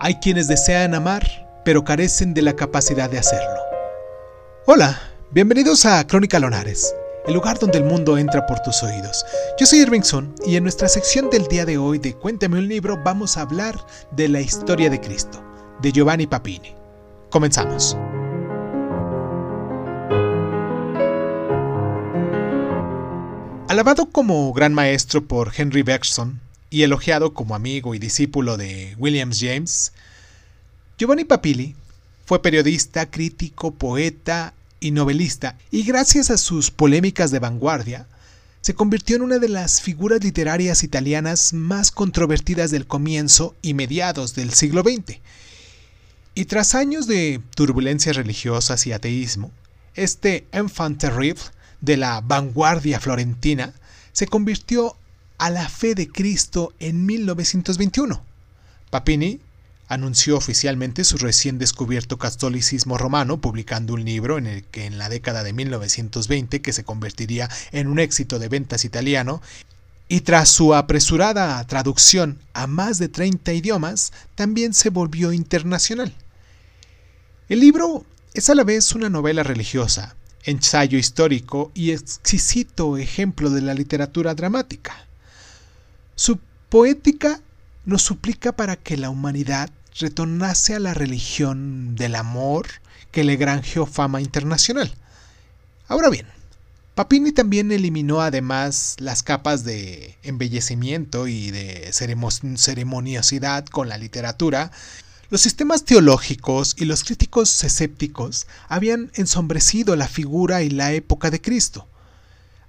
Hay quienes desean amar, pero carecen de la capacidad de hacerlo. Hola, bienvenidos a Crónica Lonares, el lugar donde el mundo entra por tus oídos. Yo soy Irvingson y en nuestra sección del día de hoy de Cuéntame un libro vamos a hablar de la historia de Cristo, de Giovanni Papini. Comenzamos. Alabado como gran maestro por Henry Bergson, y elogiado como amigo y discípulo de William James, Giovanni Papilli fue periodista, crítico, poeta y novelista, y gracias a sus polémicas de vanguardia, se convirtió en una de las figuras literarias italianas más controvertidas del comienzo y mediados del siglo XX. Y tras años de turbulencias religiosas y ateísmo, este enfant terrible de la vanguardia florentina se convirtió a la fe de Cristo en 1921. Papini anunció oficialmente su recién descubierto catolicismo romano publicando un libro en el que en la década de 1920 que se convertiría en un éxito de ventas italiano y tras su apresurada traducción a más de 30 idiomas también se volvió internacional. El libro es a la vez una novela religiosa, ensayo histórico y exquisito ejemplo de la literatura dramática. Su poética nos suplica para que la humanidad retornase a la religión del amor que le granjeó fama internacional. Ahora bien, Papini también eliminó además las capas de embellecimiento y de ceremoniosidad con la literatura. Los sistemas teológicos y los críticos escépticos habían ensombrecido la figura y la época de Cristo.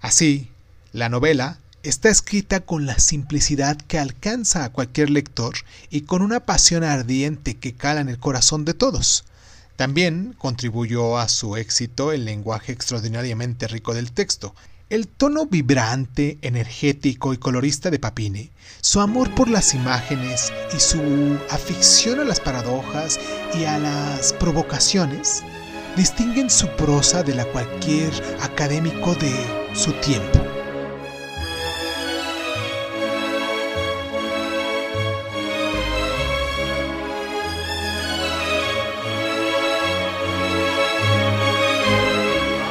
Así, la novela Está escrita con la simplicidad que alcanza a cualquier lector y con una pasión ardiente que cala en el corazón de todos. También contribuyó a su éxito el lenguaje extraordinariamente rico del texto, el tono vibrante, energético y colorista de Papini, su amor por las imágenes y su afición a las paradojas y a las provocaciones distinguen su prosa de la cualquier académico de su tiempo.